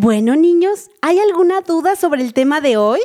Bueno. Niños, ¿hay alguna duda sobre el tema de hoy?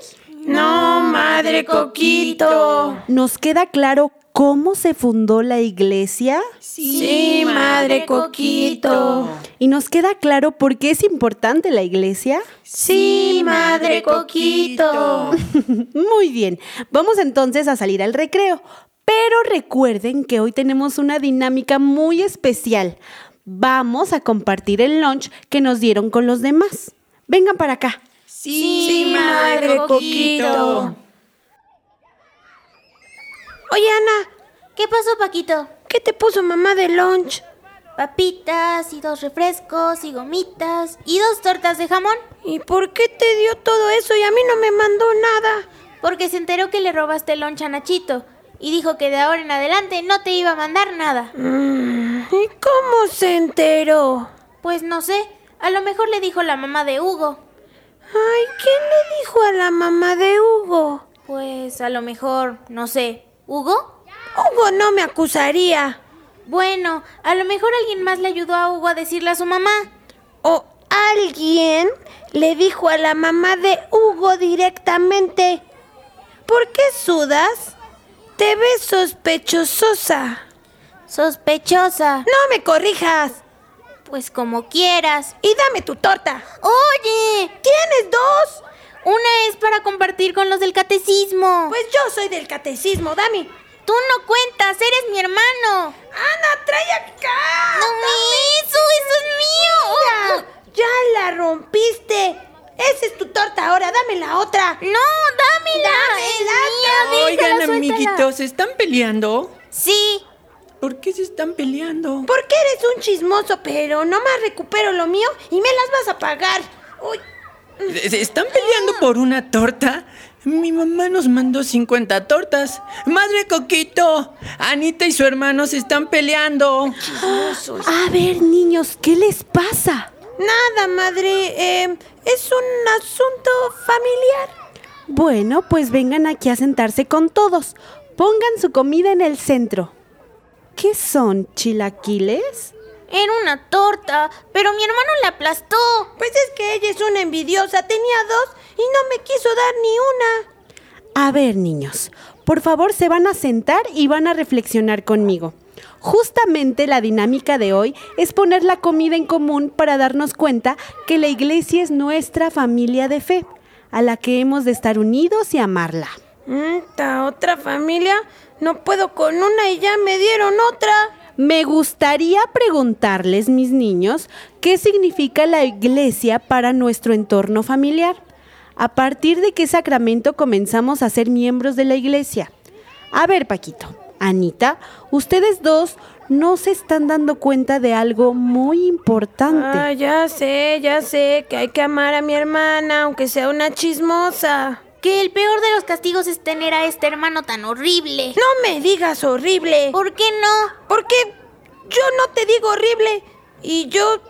No, madre Coquito. ¿Nos queda claro cómo se fundó la iglesia? Sí, madre Coquito. ¿Y nos queda claro por qué es importante la iglesia? Sí, madre Coquito. Muy bien, vamos entonces a salir al recreo. Pero recuerden que hoy tenemos una dinámica muy especial. Vamos a compartir el lunch que nos dieron con los demás. Vengan para acá. Sí, madre Coquito. Oye, Ana, ¿qué pasó, Paquito? ¿Qué te puso mamá de lunch? Papitas y dos refrescos y gomitas y dos tortas de jamón. ¿Y por qué te dio todo eso y a mí no me mandó nada? Porque se enteró que le robaste el lunch a Nachito y dijo que de ahora en adelante no te iba a mandar nada. Mm, ¿Y cómo se enteró? Pues no sé, a lo mejor le dijo la mamá de Hugo. Ay, ¿quién le dijo a la mamá de Hugo? Pues a lo mejor, no sé, ¿Hugo? Hugo no me acusaría. Bueno, a lo mejor alguien más le ayudó a Hugo a decirle a su mamá. O alguien le dijo a la mamá de Hugo directamente. ¿Por qué sudas? Te ves sospechosa. Sospechosa. No me corrijas. Pues como quieras. Y dame tu torta. Oye, ¿Tienes dos? una es para compartir con los del catecismo. Pues yo soy del catecismo, dame. Tú no cuentas, eres mi hermano. Ana, trae acá. No, eso, eso es mío. Mira, ya la rompiste. Esa es tu torta ahora, dame la otra. No, dámela. Dámela, es mía, Oigan, suéltala. amiguitos, ¿se están peleando? Sí, ¿Por qué se están peleando? Porque eres un chismoso, pero nomás recupero lo mío y me las vas a pagar. Uy, ¿Se están peleando por una torta? Mi mamá nos mandó 50 tortas. Madre Coquito, Anita y su hermano se están peleando. A ver, niños, ¿qué les pasa? nada, madre. eh, es un asunto familiar. Bueno, pues vengan aquí a sentarse con todos. Pongan su comida en el centro. ¿Qué son, chilaquiles? era una torta, pero mi hermano la aplastó. Pues es que ella es una envidiosa. Tenía dos y no me quiso dar ni una. A ver, niños, por favor se van a sentar y van a reflexionar conmigo. Justamente la dinámica de hoy es poner la comida en común para darnos cuenta que la iglesia es nuestra familia de fe, a la que hemos de estar unidos y amarla. ¿Esta otra familia? No puedo con una y ya me dieron otra. Me gustaría preguntarles, mis niños, qué significa la iglesia para nuestro entorno familiar. ¿A partir de qué sacramento comenzamos a ser miembros de la iglesia? A ver, Paquito, Anita, ustedes dos no se están dando cuenta de algo muy importante. Ah, ya sé, ya sé que hay que amar a mi hermana, aunque sea una chismosa. Que el peor de los castigos es tener a este hermano tan horrible. No me digas horrible. ¿Por qué no? Porque yo no te digo horrible. Y yo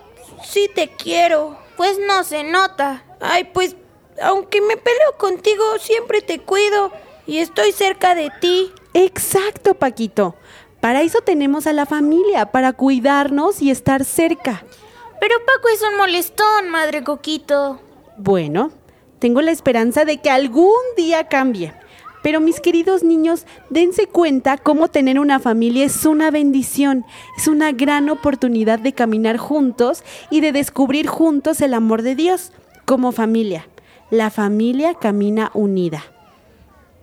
sí te quiero. Pues no se nota. Ay, pues, aunque me peleo contigo, siempre te cuido. Y estoy cerca de ti. Exacto, Paquito. Para eso tenemos a la familia, para cuidarnos y estar cerca. Pero Paco es un molestón, madre Coquito. Bueno, tengo la esperanza de que algún día cambie. Pero mis queridos niños, dense cuenta cómo tener una familia es una bendición, es una gran oportunidad de caminar juntos y de descubrir juntos el amor de Dios como familia. La familia camina unida.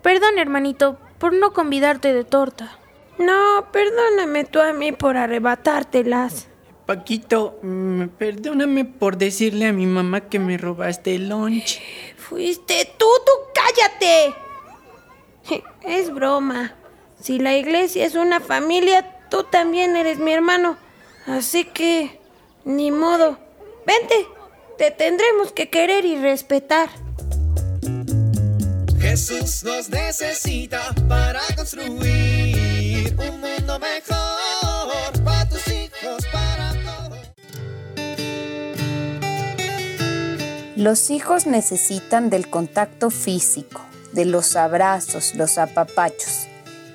Perdón, hermanito, por no convidarte de torta. No, perdóname tú a mí por arrebatártelas. Paquito, mm, perdóname por decirle a mi mamá que me robaste el lunch. Fuiste tú, tú cállate. Es broma. Si la iglesia es una familia, tú también eres mi hermano. Así que, ni modo. Vente, te tendremos que querer y respetar. Jesús nos necesita para construir un mundo mejor Los hijos necesitan del contacto físico, de los abrazos, los apapachos.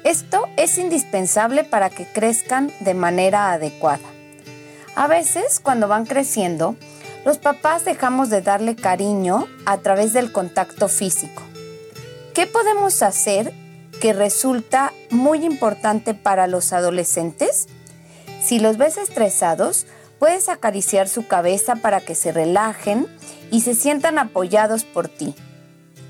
Esto es indispensable para que crezcan de manera adecuada. A veces, cuando van creciendo, los papás dejamos de darle cariño a través del contacto físico. ¿Qué podemos hacer que resulta muy importante para los adolescentes? Si los ves estresados, puedes acariciar su cabeza para que se relajen y se sientan apoyados por ti.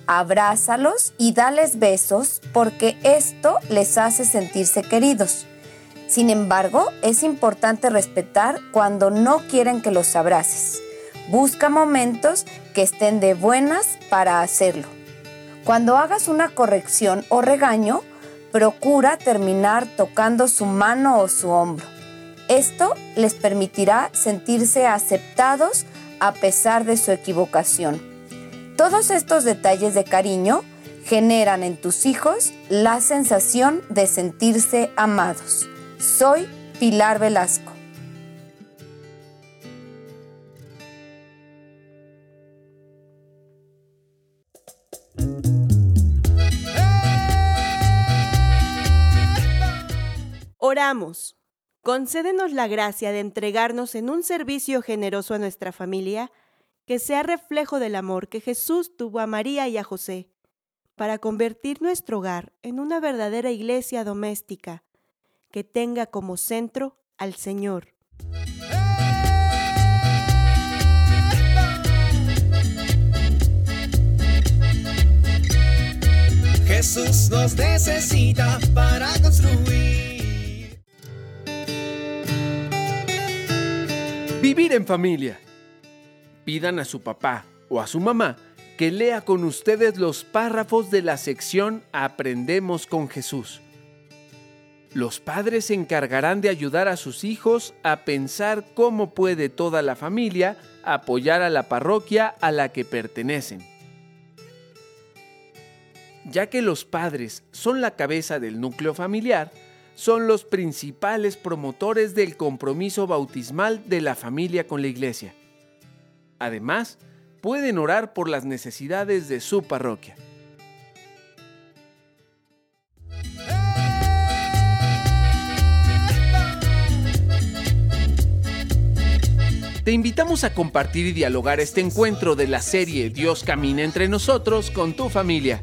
Abrázalos y dales besos porque esto les hace sentirse queridos. Sin embargo, es importante respetar cuando no quieren que los abraces. Busca momentos que estén de buenas para hacerlo. Cuando hagas una corrección o regaño, procura terminar tocando su mano o su hombro. Esto les permitirá sentirse aceptados a pesar de su equivocación. Todos estos detalles de cariño generan en tus hijos la sensación de sentirse amados. Soy Pilar Velasco. Oramos. Concédenos la gracia de entregarnos en un servicio generoso a nuestra familia que sea reflejo del amor que Jesús tuvo a María y a José, para convertir nuestro hogar en una verdadera iglesia doméstica que tenga como centro al Señor. Jesús nos necesita para construir. Vivir en familia. Pidan a su papá o a su mamá que lea con ustedes los párrafos de la sección Aprendemos con Jesús. Los padres se encargarán de ayudar a sus hijos a pensar cómo puede toda la familia apoyar a la parroquia a la que pertenecen. Ya que los padres son la cabeza del núcleo familiar, son los principales promotores del compromiso bautismal de la familia con la iglesia. Además, pueden orar por las necesidades de su parroquia. Te invitamos a compartir y dialogar este encuentro de la serie Dios camina entre nosotros con tu familia.